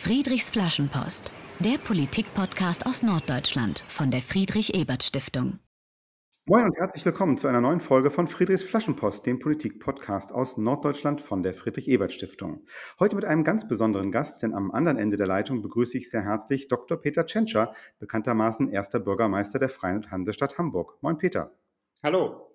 Friedrichs Flaschenpost, der Politik-Podcast aus Norddeutschland von der Friedrich-Ebert-Stiftung. Moin und herzlich willkommen zu einer neuen Folge von Friedrichs Flaschenpost, dem Politik-Podcast aus Norddeutschland von der Friedrich-Ebert-Stiftung. Heute mit einem ganz besonderen Gast, denn am anderen Ende der Leitung begrüße ich sehr herzlich Dr. Peter Tschentscher, bekanntermaßen erster Bürgermeister der Freien Hansestadt Hamburg. Moin, Peter. Hallo.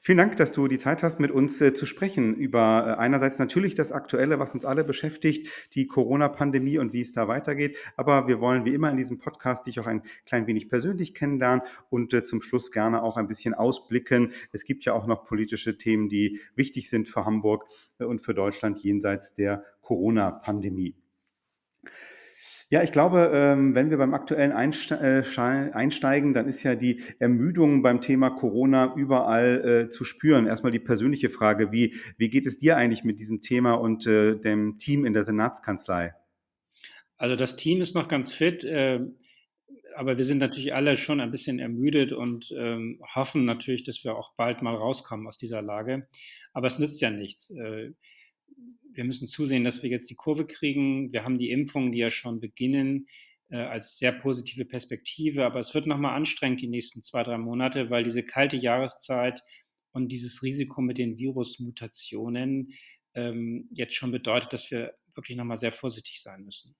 Vielen Dank, dass du die Zeit hast, mit uns äh, zu sprechen über äh, einerseits natürlich das Aktuelle, was uns alle beschäftigt, die Corona-Pandemie und wie es da weitergeht. Aber wir wollen wie immer in diesem Podcast dich auch ein klein wenig persönlich kennenlernen und äh, zum Schluss gerne auch ein bisschen ausblicken. Es gibt ja auch noch politische Themen, die wichtig sind für Hamburg äh, und für Deutschland jenseits der Corona-Pandemie. Ja, ich glaube, ähm, wenn wir beim aktuellen äh, einsteigen, dann ist ja die Ermüdung beim Thema Corona überall äh, zu spüren. Erstmal die persönliche Frage, wie, wie geht es dir eigentlich mit diesem Thema und äh, dem Team in der Senatskanzlei? Also das Team ist noch ganz fit, aber wir sind natürlich alle schon ein bisschen ermüdet und ähm, hoffen natürlich, dass wir auch bald mal rauskommen aus dieser Lage. Aber es nützt ja nichts. Wir müssen zusehen, dass wir jetzt die Kurve kriegen. Wir haben die Impfungen, die ja schon beginnen, äh, als sehr positive Perspektive. Aber es wird nochmal anstrengend die nächsten zwei, drei Monate, weil diese kalte Jahreszeit und dieses Risiko mit den Virusmutationen ähm, jetzt schon bedeutet, dass wir wirklich nochmal sehr vorsichtig sein müssen.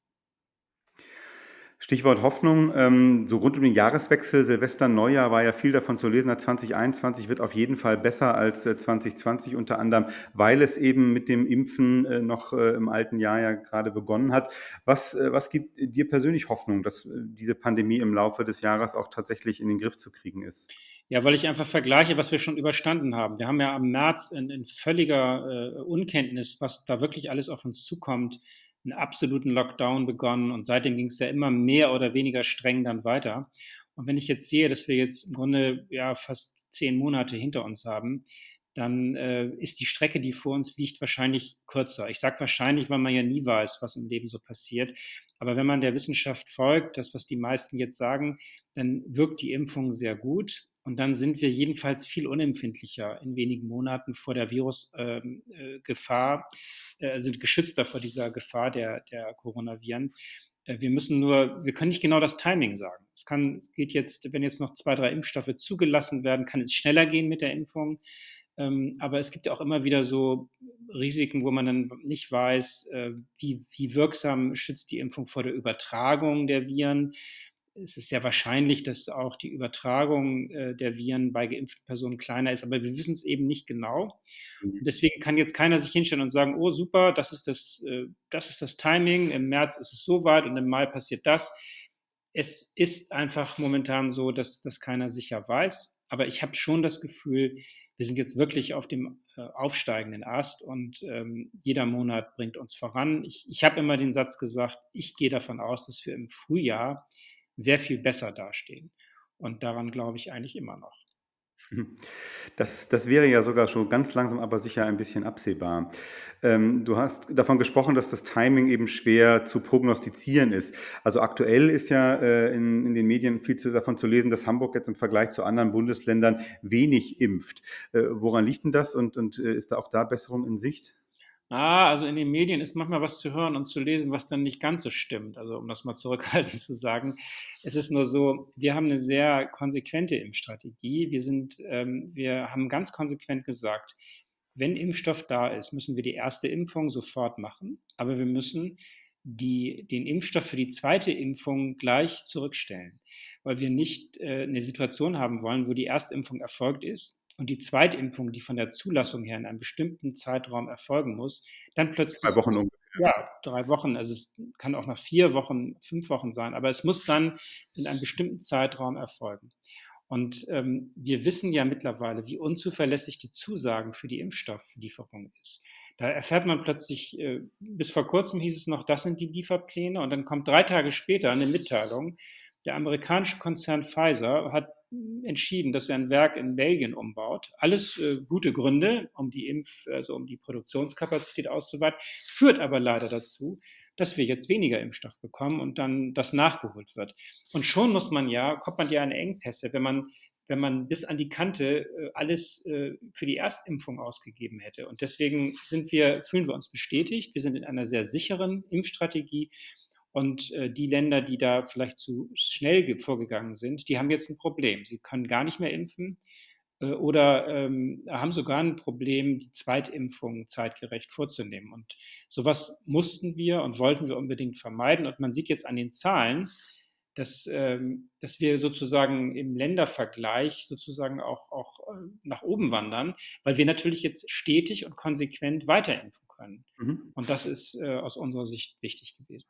Stichwort Hoffnung, ähm, so rund um den Jahreswechsel, Silvester, Neujahr war ja viel davon zu lesen. 2021 wird auf jeden Fall besser als 2020, äh, unter anderem, weil es eben mit dem Impfen äh, noch äh, im alten Jahr ja gerade begonnen hat. Was, was gibt dir persönlich Hoffnung, dass diese Pandemie im Laufe des Jahres auch tatsächlich in den Griff zu kriegen ist? Ja, weil ich einfach vergleiche, was wir schon überstanden haben. Wir haben ja am März in, in völliger äh, Unkenntnis, was da wirklich alles auf uns zukommt, einen absoluten Lockdown begonnen und seitdem ging es ja immer mehr oder weniger streng dann weiter. Und wenn ich jetzt sehe, dass wir jetzt im Grunde ja fast zehn Monate hinter uns haben, dann äh, ist die Strecke, die vor uns liegt, wahrscheinlich kürzer. Ich sage wahrscheinlich, weil man ja nie weiß, was im Leben so passiert. Aber wenn man der Wissenschaft folgt, das, was die meisten jetzt sagen, dann wirkt die Impfung sehr gut. Und dann sind wir jedenfalls viel unempfindlicher in wenigen Monaten vor der Virusgefahr, ähm, äh, äh, sind geschützter vor dieser Gefahr der, der Coronaviren. Äh, wir müssen nur, wir können nicht genau das Timing sagen. Es kann, es geht jetzt, wenn jetzt noch zwei, drei Impfstoffe zugelassen werden, kann es schneller gehen mit der Impfung. Ähm, aber es gibt auch immer wieder so Risiken, wo man dann nicht weiß, äh, wie, wie wirksam schützt die Impfung vor der Übertragung der Viren es ist sehr wahrscheinlich, dass auch die Übertragung äh, der Viren bei geimpften Personen kleiner ist, aber wir wissen es eben nicht genau. Mhm. deswegen kann jetzt keiner sich hinstellen und sagen, oh super, das ist das, äh, das ist das Timing, im März ist es so weit und im Mai passiert das. Es ist einfach momentan so, dass das keiner sicher weiß, aber ich habe schon das Gefühl, wir sind jetzt wirklich auf dem äh, aufsteigenden Ast und ähm, jeder Monat bringt uns voran. Ich, ich habe immer den Satz gesagt, ich gehe davon aus, dass wir im Frühjahr sehr viel besser dastehen. Und daran glaube ich eigentlich immer noch. Das, das wäre ja sogar schon ganz langsam, aber sicher ein bisschen absehbar. Ähm, du hast davon gesprochen, dass das Timing eben schwer zu prognostizieren ist. Also aktuell ist ja äh, in, in den Medien viel zu, davon zu lesen, dass Hamburg jetzt im Vergleich zu anderen Bundesländern wenig impft. Äh, woran liegt denn das und, und äh, ist da auch da Besserung in Sicht? Ah, also in den Medien ist manchmal was zu hören und zu lesen, was dann nicht ganz so stimmt. Also um das mal zurückhaltend zu sagen. Es ist nur so, wir haben eine sehr konsequente Impfstrategie. Wir sind, ähm, wir haben ganz konsequent gesagt, wenn Impfstoff da ist, müssen wir die erste Impfung sofort machen. Aber wir müssen die, den Impfstoff für die zweite Impfung gleich zurückstellen, weil wir nicht äh, eine Situation haben wollen, wo die Erstimpfung erfolgt ist und die Zweitimpfung, die von der Zulassung her in einem bestimmten Zeitraum erfolgen muss, dann plötzlich. Drei Wochen ungefähr. Ja, drei Wochen. Also es kann auch nach vier Wochen, fünf Wochen sein, aber es muss dann in einem bestimmten Zeitraum erfolgen. Und ähm, wir wissen ja mittlerweile, wie unzuverlässig die Zusagen für die Impfstofflieferung ist. Da erfährt man plötzlich, äh, bis vor kurzem hieß es noch, das sind die Lieferpläne und dann kommt drei Tage später eine Mitteilung, der amerikanische Konzern Pfizer hat entschieden, dass er ein Werk in Belgien umbaut. Alles äh, gute Gründe, um die Impf-, also um die Produktionskapazität auszuweiten, führt aber leider dazu, dass wir jetzt weniger Impfstoff bekommen und dann das nachgeholt wird. Und schon muss man ja, kommt man ja in Engpässe, wenn man wenn man bis an die Kante äh, alles äh, für die Erstimpfung ausgegeben hätte. Und deswegen sind wir, fühlen wir uns bestätigt. Wir sind in einer sehr sicheren Impfstrategie. Und äh, die Länder, die da vielleicht zu schnell vorgegangen sind, die haben jetzt ein Problem. Sie können gar nicht mehr impfen äh, oder ähm, haben sogar ein Problem, die Zweitimpfung zeitgerecht vorzunehmen. Und sowas mussten wir und wollten wir unbedingt vermeiden. Und man sieht jetzt an den Zahlen, dass, ähm, dass wir sozusagen im Ländervergleich sozusagen auch, auch äh, nach oben wandern, weil wir natürlich jetzt stetig und konsequent weterimpfen können. Mhm. Und das ist äh, aus unserer Sicht wichtig gewesen.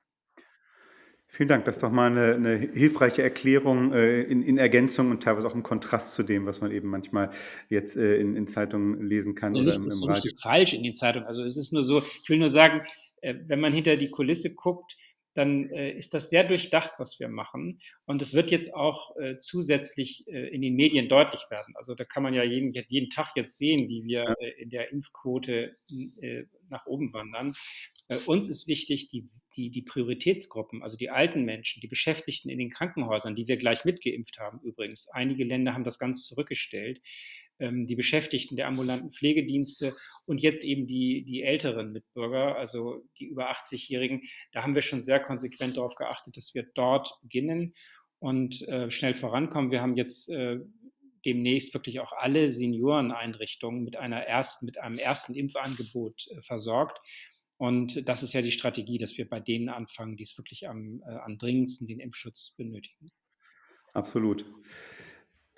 Vielen Dank. Das ist doch mal eine, eine hilfreiche Erklärung äh, in, in, Ergänzung und teilweise auch im Kontrast zu dem, was man eben manchmal jetzt äh, in, in, Zeitungen lesen kann also oder im, im Radio. falsch in den Zeitungen. Also es ist nur so, ich will nur sagen, äh, wenn man hinter die Kulisse guckt, dann äh, ist das sehr durchdacht, was wir machen. Und es wird jetzt auch äh, zusätzlich äh, in den Medien deutlich werden. Also da kann man ja jeden, jeden Tag jetzt sehen, wie wir in der Impfquote nach oben wandern. Äh, uns ist wichtig, die, die, die Prioritätsgruppen, also die alten Menschen, die Beschäftigten in den Krankenhäusern, die wir gleich mitgeimpft haben übrigens. Einige Länder haben das ganz zurückgestellt ähm, die Beschäftigten der ambulanten Pflegedienste und jetzt eben die, die älteren Mitbürger, also die über 80-Jährigen. Da haben wir schon sehr konsequent darauf geachtet, dass wir dort beginnen und äh, schnell vorankommen. Wir haben jetzt äh, demnächst wirklich auch alle Senioreneinrichtungen mit einer ersten, mit einem ersten Impfangebot äh, versorgt. Und das ist ja die Strategie, dass wir bei denen anfangen, die es wirklich am, äh, am dringendsten den Impfschutz benötigen. Absolut.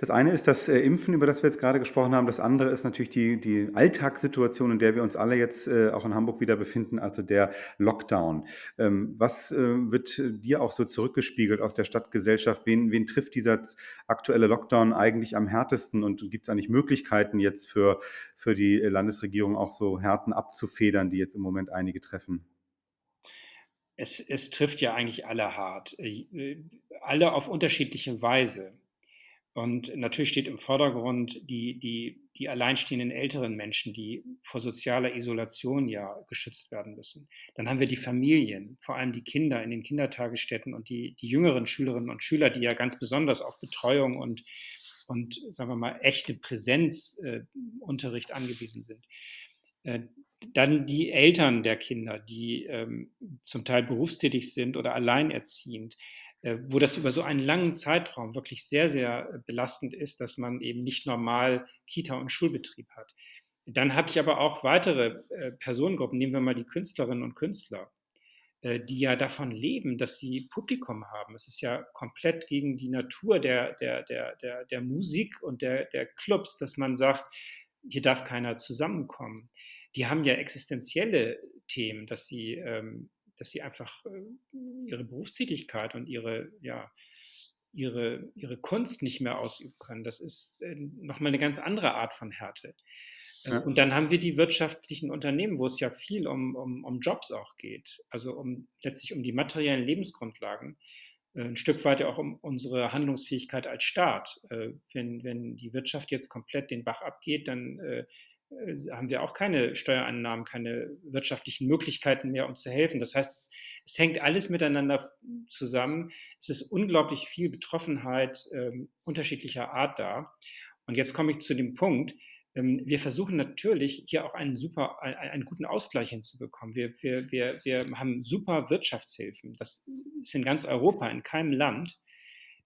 Das eine ist das äh, Impfen, über das wir jetzt gerade gesprochen haben. Das andere ist natürlich die, die Alltagssituation, in der wir uns alle jetzt äh, auch in Hamburg wieder befinden, also der Lockdown. Ähm, was äh, wird dir auch so zurückgespiegelt aus der Stadtgesellschaft? Wen, wen trifft dieser aktuelle Lockdown eigentlich am härtesten? Und gibt es eigentlich Möglichkeiten jetzt für, für die Landesregierung auch so Härten abzufedern, die jetzt im Moment einige treffen? Es, es trifft ja eigentlich alle hart, alle auf unterschiedliche Weise. Und natürlich steht im Vordergrund die, die, die alleinstehenden älteren Menschen, die vor sozialer Isolation ja geschützt werden müssen. Dann haben wir die Familien, vor allem die Kinder in den Kindertagesstätten und die, die jüngeren Schülerinnen und Schüler, die ja ganz besonders auf Betreuung und, und sagen wir mal, echte Präsenzunterricht äh, angewiesen sind. Äh, dann die Eltern der Kinder, die ähm, zum Teil berufstätig sind oder alleinerziehend. Äh, wo das über so einen langen Zeitraum wirklich sehr, sehr äh, belastend ist, dass man eben nicht normal Kita und Schulbetrieb hat. Dann habe ich aber auch weitere äh, Personengruppen, nehmen wir mal die Künstlerinnen und Künstler, die ja davon leben, dass sie Publikum haben. Es ist ja komplett gegen die Natur der, der, der, der, der Musik und der, der Clubs, dass man sagt, hier darf keiner zusammenkommen. Die haben ja existenzielle Themen, dass sie ähm, dass sie einfach äh, ihre Berufstätigkeit und ihre, ja, ihre, ihre Kunst nicht mehr ausüben können. Das ist äh, nochmal eine ganz andere Art von Härte. Äh, ja. Und dann haben wir die wirtschaftlichen Unternehmen, wo es ja viel um, um, um Jobs auch geht, also um letztlich um die materiellen Lebensgrundlagen, ein Stück weit ja auch um unsere Handlungsfähigkeit als Staat. Wenn, wenn die Wirtschaft jetzt komplett den Bach abgeht, dann äh, haben wir auch keine Steuereinnahmen, keine wirtschaftlichen Möglichkeiten mehr, um zu helfen. Das heißt, es, es hängt alles miteinander zusammen. Es ist unglaublich viel Betroffenheit ähm, unterschiedlicher Art da. Und jetzt komme ich zu dem Punkt, ähm, wir versuchen natürlich hier auch einen super, einen, einen guten Ausgleich hinzubekommen. Wir, wir, wir, wir haben super Wirtschaftshilfen. Das ist in ganz Europa, in keinem Land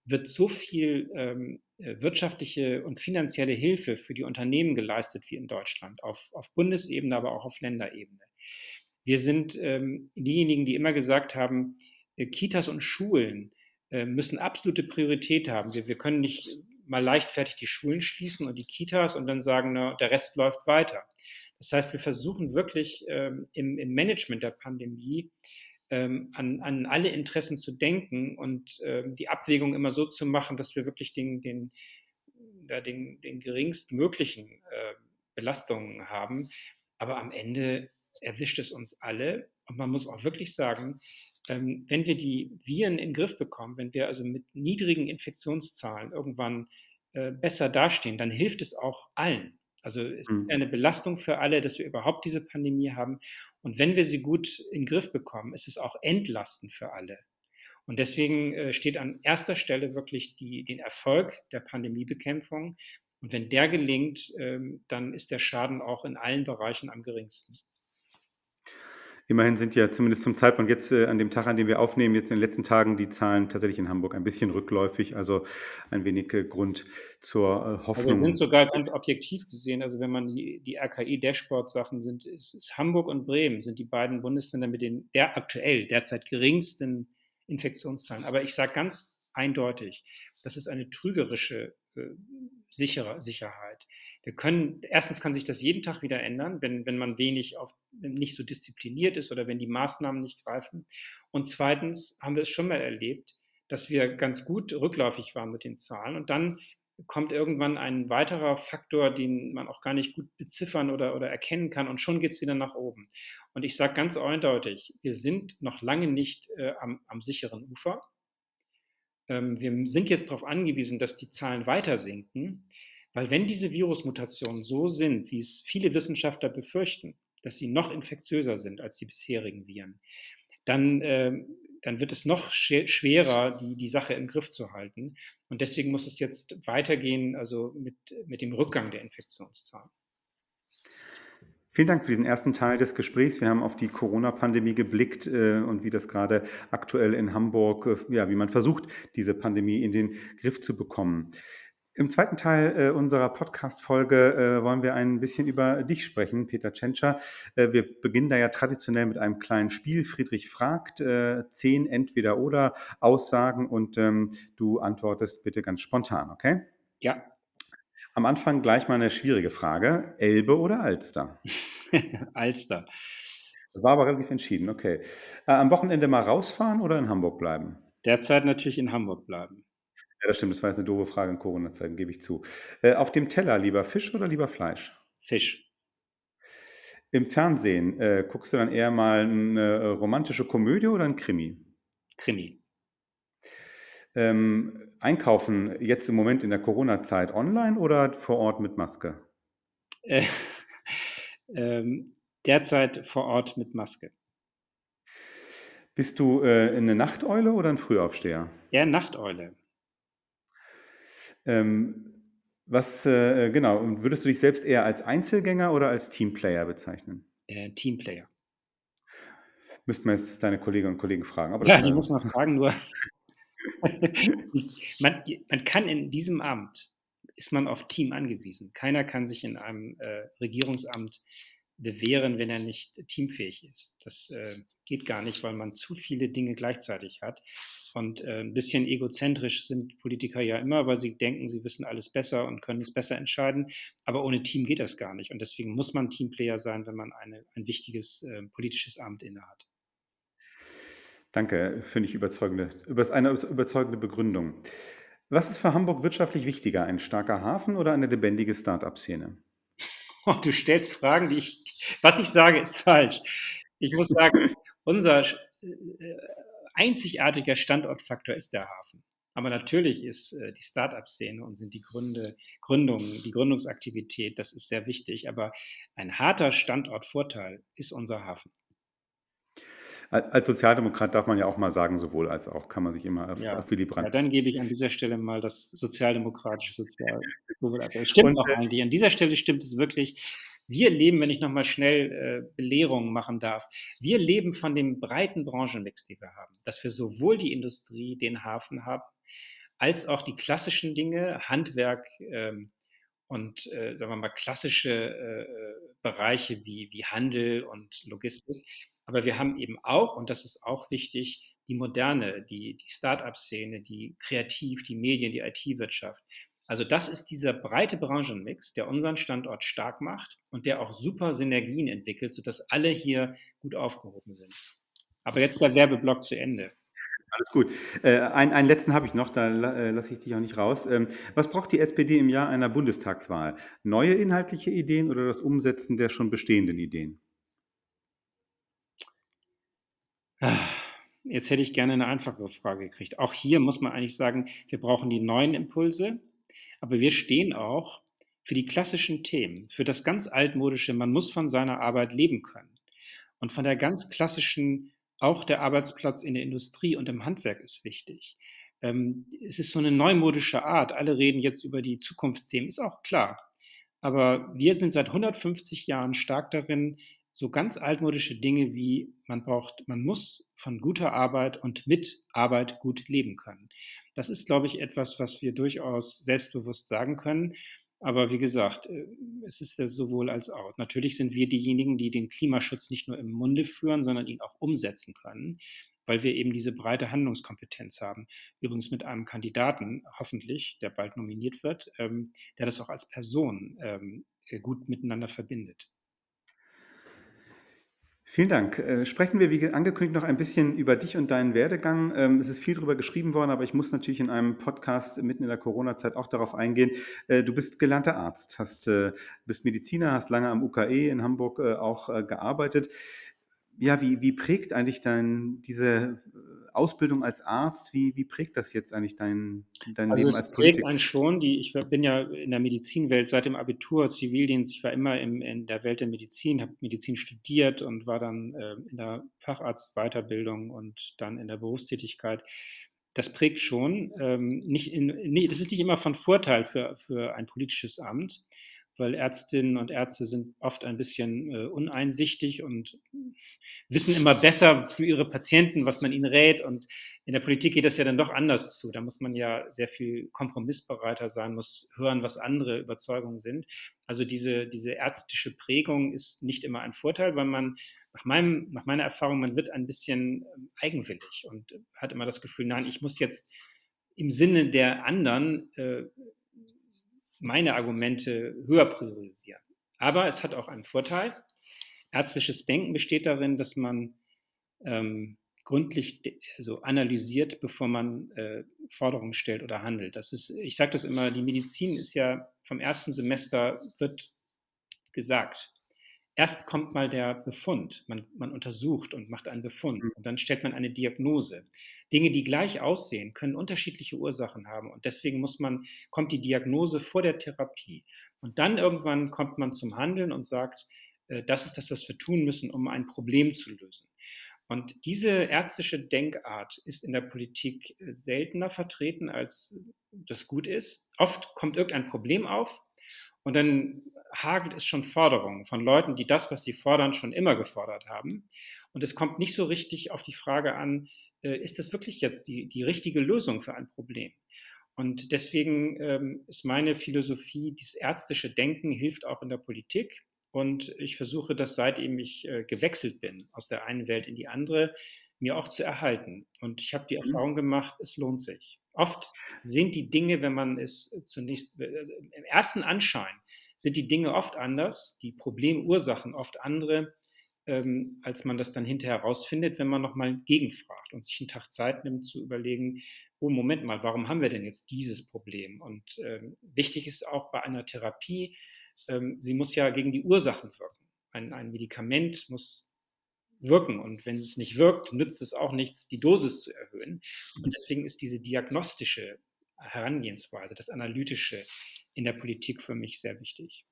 wird so viel ähm, äh, wirtschaftliche und finanzielle Hilfe für die Unternehmen geleistet wie in Deutschland, auf, auf Bundesebene, aber auch auf Länderebene. Wir sind ähm, diejenigen, die immer gesagt haben, äh, Kitas und Schulen äh, müssen absolute Priorität haben. Wir, wir können nicht mal leichtfertig die Schulen schließen und die Kitas und dann sagen, na, der Rest läuft weiter. Das heißt, wir versuchen wirklich ähm, im, im Management der Pandemie ähm, an, an alle Interessen zu denken und ähm, die Abwägung immer so zu machen, dass wir wirklich den, den, ja, den, den geringstmöglichen äh, Belastungen haben. Aber am Ende erwischt es uns alle. Und man muss auch wirklich sagen, ähm, wenn wir die Viren in den Griff bekommen, wenn wir also mit niedrigen Infektionszahlen irgendwann äh, besser dastehen, dann hilft es auch allen. Also es mhm. ist eine Belastung für alle, dass wir überhaupt diese Pandemie haben. Und wenn wir sie gut in den Griff bekommen, ist es auch entlastend für alle. Und deswegen äh, steht an erster Stelle wirklich die, den Erfolg der Pandemiebekämpfung. Und wenn der gelingt, ähm, dann ist der Schaden auch in allen Bereichen am geringsten. Immerhin sind ja zumindest zum Zeitpunkt jetzt äh, an dem Tag, an dem wir aufnehmen, jetzt in den letzten Tagen die Zahlen tatsächlich in Hamburg ein bisschen rückläufig, also ein wenig äh, Grund zur äh, Hoffnung. Also wir sind sogar ganz objektiv gesehen, also wenn man die, die RKI-Dashboard-Sachen sind, ist, ist, Hamburg und Bremen sind die beiden Bundesländer mit den der aktuell derzeit geringsten Infektionszahlen. Aber ich sage ganz eindeutig, das ist eine trügerische äh, sichere Sicherheit. Wir können, erstens kann sich das jeden Tag wieder ändern, wenn, wenn man wenig auf, nicht so diszipliniert ist oder wenn die Maßnahmen nicht greifen. Und zweitens haben wir es schon mal erlebt, dass wir ganz gut rückläufig waren mit den Zahlen und dann kommt irgendwann ein weiterer Faktor, den man auch gar nicht gut beziffern oder, oder erkennen kann und schon geht es wieder nach oben. Und ich sage ganz eindeutig, wir sind noch lange nicht äh, am, am sicheren Ufer. Ähm, wir sind jetzt darauf angewiesen, dass die Zahlen weiter sinken, weil wenn diese Virusmutationen so sind, wie es viele Wissenschaftler befürchten, dass sie noch infektiöser sind als die bisherigen Viren, dann, äh, dann wird es noch schwerer, die, die Sache im Griff zu halten. Und deswegen muss es jetzt weitergehen, also mit, mit dem Rückgang der Infektionszahlen. Vielen Dank für diesen ersten Teil des Gesprächs. Wir haben auf die Corona-Pandemie geblickt äh, und wie das gerade aktuell in Hamburg, äh, ja, wie man versucht, diese Pandemie in den Griff zu bekommen. Im zweiten Teil äh, unserer Podcast-Folge äh, wollen wir ein bisschen über dich sprechen, Peter Tschentscher. Äh, wir beginnen da ja traditionell mit einem kleinen Spiel. Friedrich fragt äh, zehn Entweder-Oder-Aussagen und ähm, du antwortest bitte ganz spontan, okay? Ja. Am Anfang gleich mal eine schwierige Frage. Elbe oder Alster? Alster. War aber relativ entschieden, okay. Äh, am Wochenende mal rausfahren oder in Hamburg bleiben? Derzeit natürlich in Hamburg bleiben. Ja, das stimmt. Das war jetzt eine doofe Frage in Corona-Zeiten, gebe ich zu. Äh, auf dem Teller lieber Fisch oder lieber Fleisch? Fisch. Im Fernsehen äh, guckst du dann eher mal eine äh, romantische Komödie oder ein Krimi? Krimi. Ähm, einkaufen jetzt im Moment in der Corona-Zeit online oder vor Ort mit Maske? Äh, ähm, derzeit vor Ort mit Maske. Bist du äh, eine Nachteule oder ein Frühaufsteher? Eher Nachteule. Ähm, was, äh, genau, und würdest du dich selbst eher als Einzelgänger oder als Teamplayer bezeichnen? Äh, Teamplayer. Müssten wir jetzt deine Kolleginnen und Kollegen fragen. Aber ja, die muss man fragen, nur man, man kann in diesem Amt, ist man auf Team angewiesen. Keiner kann sich in einem äh, Regierungsamt bewähren, wenn er nicht teamfähig ist. Das äh, geht gar nicht, weil man zu viele Dinge gleichzeitig hat. Und äh, ein bisschen egozentrisch sind Politiker ja immer, weil sie denken, sie wissen alles besser und können es besser entscheiden. Aber ohne Team geht das gar nicht. Und deswegen muss man Teamplayer sein, wenn man eine, ein wichtiges äh, politisches Amt innehat. Danke, finde ich überzeugende, eine überzeugende Begründung. Was ist für Hamburg wirtschaftlich wichtiger, ein starker Hafen oder eine lebendige Start-up-Szene? Oh, du stellst Fragen, die ich, was ich sage, ist falsch. Ich muss sagen, unser äh, einzigartiger Standortfaktor ist der Hafen. Aber natürlich ist äh, die Start-up-Szene und sind die Gründe, Gründungen, die Gründungsaktivität, das ist sehr wichtig. Aber ein harter Standortvorteil ist unser Hafen. Als Sozialdemokrat darf man ja auch mal sagen, sowohl als auch, kann man sich immer auf, ja. auf Willy Brandt. Ja, dann gebe ich an dieser Stelle mal das sozialdemokratische Sozial. stimmt und, auch äh, eigentlich. An dieser Stelle stimmt es wirklich. Wir leben, wenn ich nochmal schnell äh, Belehrungen machen darf, wir leben von dem breiten Branchenmix, den wir haben. Dass wir sowohl die Industrie, den Hafen haben, als auch die klassischen Dinge, Handwerk ähm, und, äh, sagen wir mal, klassische äh, äh Bereiche wie, wie Handel und Logistik aber wir haben eben auch, und das ist auch wichtig, die moderne, die, die Start-up-Szene, die Kreativ, die Medien, die IT-Wirtschaft. Also das ist dieser breite Branchenmix, der unseren Standort stark macht und der auch super Synergien entwickelt, sodass alle hier gut aufgehoben sind. Aber jetzt der Werbeblock zu Ende. Alles gut. Äh, ein, einen letzten habe ich noch, da äh, lasse ich dich auch nicht raus. Ähm, was braucht die SPD im Jahr einer Bundestagswahl? Neue inhaltliche Ideen oder das Umsetzen der schon bestehenden Ideen? Jetzt hätte ich gerne eine einfache Frage gekriegt. Auch hier muss man eigentlich sagen, wir brauchen die neuen Impulse, aber wir stehen auch für die klassischen Themen, für das ganz altmodische, man muss von seiner Arbeit leben können und von der ganz klassischen auch der Arbeitsplatz in der Industrie und im Handwerk ist wichtig. Ähm, es ist so eine neumodische Art. Alle reden jetzt über die Zukunftsthemen, ist auch klar. Aber wir sind seit 150 Jahren stark darin, so ganz altmodische Dinge wie man braucht, man muss von guter Arbeit und mit Arbeit gut leben können. Das ist, glaube ich, etwas, was wir durchaus selbstbewusst sagen können. Aber wie gesagt, äh, es ist das sowohl als auch. Natürlich sind wir diejenigen, die den Klimaschutz nicht nur im Munde führen, sondern ihn auch umsetzen können, weil wir eben diese breite Handlungskompetenz haben. Übrigens mit einem Kandidaten, hoffentlich, der bald nominiert wird, ähm, der das auch als Person ähm, gut miteinander verbindet. Vielen Dank. Äh, sprechen wir, wie angekündigt, noch ein bisschen über dich und deinen Werdegang. Ähm, es ist viel darüber geschrieben worden, aber ich muss natürlich in einem Podcast mitten in der Corona-Zeit auch darauf eingehen. Äh, du bist gelernter Arzt, hast, äh, bist Mediziner, hast lange am UKE in Hamburg auch gearbeitet. Ja, wie, wie prägt eigentlich dein, diese Ausbildung als Arzt, wie, wie prägt das jetzt eigentlich dein, dein also Leben als Politiker? Es prägt einen schon. Die, ich bin ja in der Medizinwelt seit dem Abitur, Zivildienst. Ich war immer im, in der Welt der Medizin, habe Medizin studiert und war dann äh, in der Facharztweiterbildung und dann in der Berufstätigkeit. Das prägt schon. Ähm, nicht in, nee, das ist nicht immer von Vorteil für, für ein politisches Amt weil Ärztinnen und Ärzte sind oft ein bisschen äh, uneinsichtig und wissen immer besser für ihre Patienten, was man ihnen rät. Und in der Politik geht das ja dann doch anders zu. Da muss man ja sehr viel kompromissbereiter sein, muss hören, was andere Überzeugungen sind. Also diese, diese ärztliche Prägung ist nicht immer ein Vorteil, weil man nach, meinem, nach meiner Erfahrung, man wird ein bisschen ähm, eigenwillig und hat immer das Gefühl, nein, ich muss jetzt im Sinne der anderen äh, meine Argumente höher priorisieren. Aber es hat auch einen Vorteil. Ärztliches Denken besteht darin, dass man ähm, gründlich also analysiert, bevor man äh, Forderungen stellt oder handelt. Das ist, ich sage das immer, die Medizin ist ja vom ersten Semester wird gesagt, erst kommt mal der Befund. Man, man untersucht und macht einen Befund mhm. und dann stellt man eine Diagnose. Dinge, die gleich aussehen, können unterschiedliche Ursachen haben und deswegen muss man, kommt die Diagnose vor der Therapie. Und dann irgendwann kommt man zum Handeln und sagt, äh, das ist das, was wir tun müssen, um ein Problem zu lösen. Und diese ärztliche Denkart ist in der Politik seltener vertreten, als das gut ist. Oft kommt irgendein Problem auf und dann hagelt es schon Forderungen von Leuten, die das, was sie fordern, schon immer gefordert haben. Und es kommt nicht so richtig auf die Frage an, äh, ist das wirklich jetzt die, die richtige Lösung für ein Problem? Und deswegen ähm, ist meine Philosophie, dieses ärztliche Denken hilft auch in der Politik. Und ich versuche das, seitdem ich äh, gewechselt bin, aus der einen Welt in die andere, mir auch zu erhalten. Und ich habe die mhm. Erfahrung gemacht, es lohnt sich. Oft sind die Dinge, wenn man es zunächst, also im ersten Anschein, sind die Dinge oft anders, die Problemursachen oft andere, ähm, als man das dann hinterher herausfindet, wenn man nochmal gegenfragt und sich einen Tag Zeit nimmt zu überlegen, oh Moment mal, warum haben wir denn jetzt dieses Problem? Und ähm, wichtig ist auch bei einer Therapie, ähm, sie muss ja gegen die Ursachen wirken. Ein, ein Medikament muss wirken. Und wenn es nicht wirkt, nützt es auch nichts, die Dosis zu erhöhen. Und deswegen ist diese diagnostische Herangehensweise, das Analytische in der Politik für mich sehr wichtig.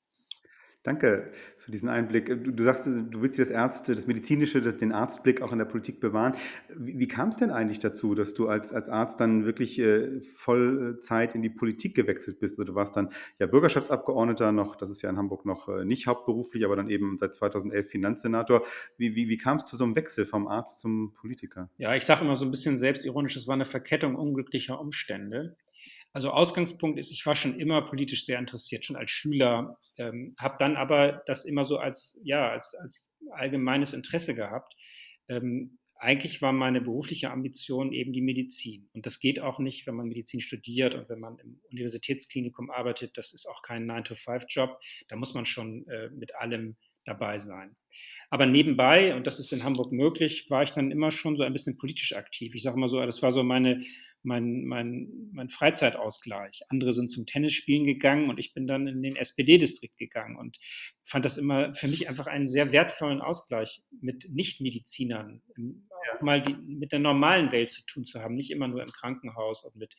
Danke für diesen Einblick. Du, du sagst, du willst das Ärzte, das Medizinische, das, den Arztblick auch in der Politik bewahren. Wie, wie kam es denn eigentlich dazu, dass du als, als Arzt dann wirklich äh, Vollzeit in die Politik gewechselt bist? Also du warst dann ja Bürgerschaftsabgeordneter noch, das ist ja in Hamburg noch äh, nicht hauptberuflich, aber dann eben seit 2011 Finanzsenator. Wie, wie, wie kam es zu so einem Wechsel vom Arzt zum Politiker? Ja, ich sage immer so ein bisschen selbstironisch, es war eine Verkettung unglücklicher Umstände. Also Ausgangspunkt ist, ich war schon immer politisch sehr interessiert, schon als Schüler, ähm, habe dann aber das immer so als, ja, als, als allgemeines Interesse gehabt. Ähm, eigentlich war meine berufliche Ambition eben die Medizin. Und das geht auch nicht, wenn man Medizin studiert und wenn man im Universitätsklinikum arbeitet. Das ist auch kein 9-to-5-Job. Da muss man schon äh, mit allem dabei sein. Aber nebenbei, und das ist in Hamburg möglich, war ich dann immer schon so ein bisschen politisch aktiv. Ich sage mal so, das war so meine, mein, mein, mein Freizeitausgleich. Andere sind zum Tennisspielen gegangen und ich bin dann in den SPD-Distrikt gegangen und fand das immer für mich einfach einen sehr wertvollen Ausgleich mit Nichtmedizinern, ja. mal die, mit der normalen Welt zu tun zu haben, nicht immer nur im Krankenhaus und mit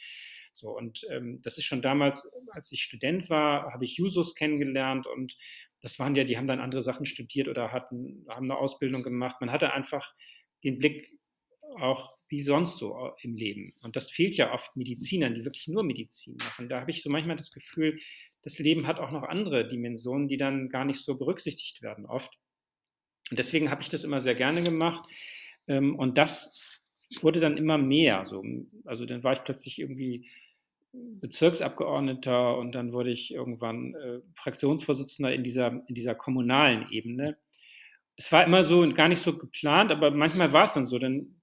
so. Und ähm, das ist schon damals, als ich Student war, habe ich Jusos kennengelernt und das waren ja, die haben dann andere Sachen studiert oder hatten, haben eine Ausbildung gemacht. Man hatte einfach den Blick auch wie sonst so im Leben. Und das fehlt ja oft Medizinern, die wirklich nur Medizin machen. Da habe ich so manchmal das Gefühl, das Leben hat auch noch andere Dimensionen, die dann gar nicht so berücksichtigt werden oft. Und deswegen habe ich das immer sehr gerne gemacht. Ähm, und das wurde dann immer mehr. So. Also dann war ich plötzlich irgendwie Bezirksabgeordneter und dann wurde ich irgendwann äh, Fraktionsvorsitzender in dieser, in dieser kommunalen Ebene. Es war immer so und gar nicht so geplant, aber manchmal war es dann so. Dann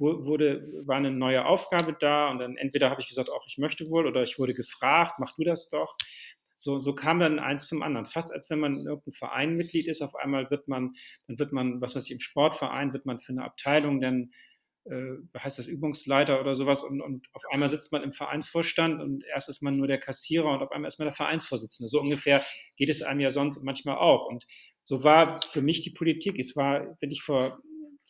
wurde, war eine neue Aufgabe da und dann entweder habe ich gesagt, auch ich möchte wohl oder ich wurde gefragt, mach du das doch. So, so kam dann eins zum anderen. Fast als wenn man in irgendeinem Verein Mitglied ist, auf einmal wird man, dann wird man, was weiß ich, im Sportverein wird man für eine Abteilung dann äh, heißt das Übungsleiter oder sowas und, und auf einmal sitzt man im Vereinsvorstand und erst ist man nur der Kassierer und auf einmal ist man der Vereinsvorsitzende. So ungefähr geht es einem ja sonst manchmal auch. Und so war für mich die Politik. Es war, wenn ich vor